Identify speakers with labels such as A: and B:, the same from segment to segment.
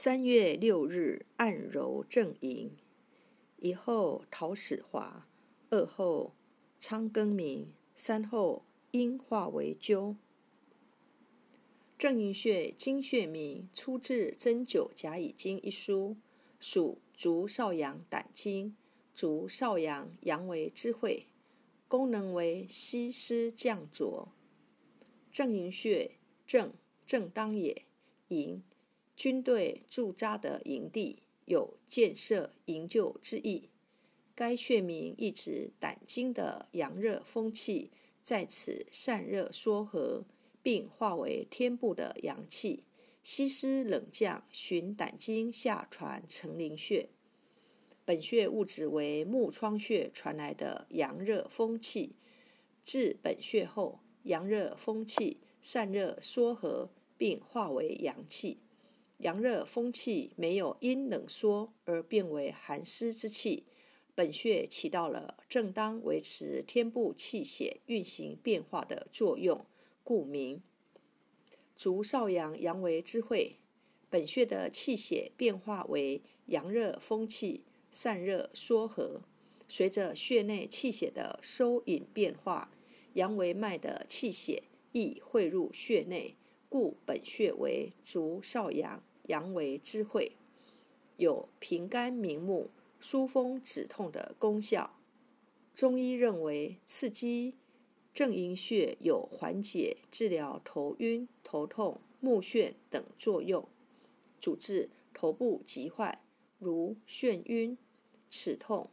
A: 三月六日，按揉正营。一后陶始华，二后苍更明，三后阴化为灸。正营穴，经穴名，出自《针灸甲乙经》一书，属足少阳胆经。足少阳，阳为智慧，功能为息湿降浊。正营穴，正正当也，营。军队驻扎的营地，有建设营救之意。该穴名意指胆经的阳热风气在此散热缩合，并化为天部的阳气，吸湿冷降，循胆经下传成陵穴。本穴物质为木窗穴传来的阳热风气，至本穴后，阳热风气散热缩合，并化为阳气。阳热风气没有因冷缩而变为寒湿之气，本穴起到了正当维持天部气血运行变化的作用，故名。足少阳，阳为之会，本穴的气血变化为阳热风气散热缩合，随着穴内气血的收引变化，阳为脉的气血亦汇入穴内，故本穴为足少阳。阳为智慧，有平肝明目、疏风止痛的功效。中医认为，刺激正阴穴有缓解、治疗头晕、头痛、目眩等作用，主治头部疾患，如眩晕、齿痛、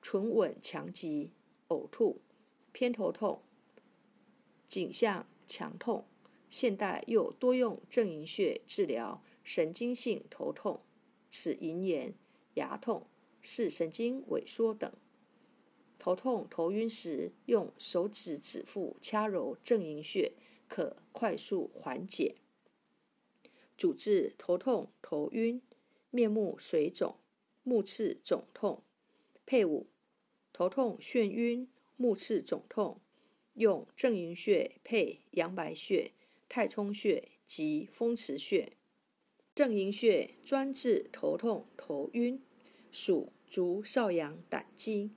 A: 唇吻强疾、呕吐、偏头痛、颈项强痛。现代又多用正营穴治疗神经性头痛、齿龈炎、牙痛、视神经萎缩等。头痛、头晕时，用手指指腹掐揉正营穴，可快速缓解。主治头痛、头晕、面目水肿、目赤肿痛。配伍：头痛、眩晕、目赤肿痛，用正营穴配阳白穴。太冲穴及风池穴，正营穴专治头痛、头晕，属足少阳胆经，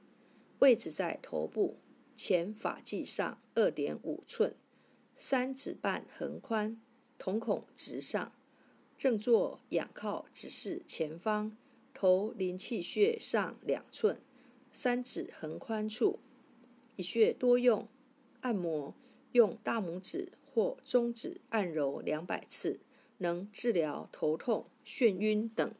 A: 位置在头部前发际上二点五寸，三指半横宽，瞳孔直上，正坐仰靠指示前方，头临气穴上两寸，三指横宽处，一穴多用按摩，用大拇指。或中指按揉两百次，能治疗头痛、眩晕等。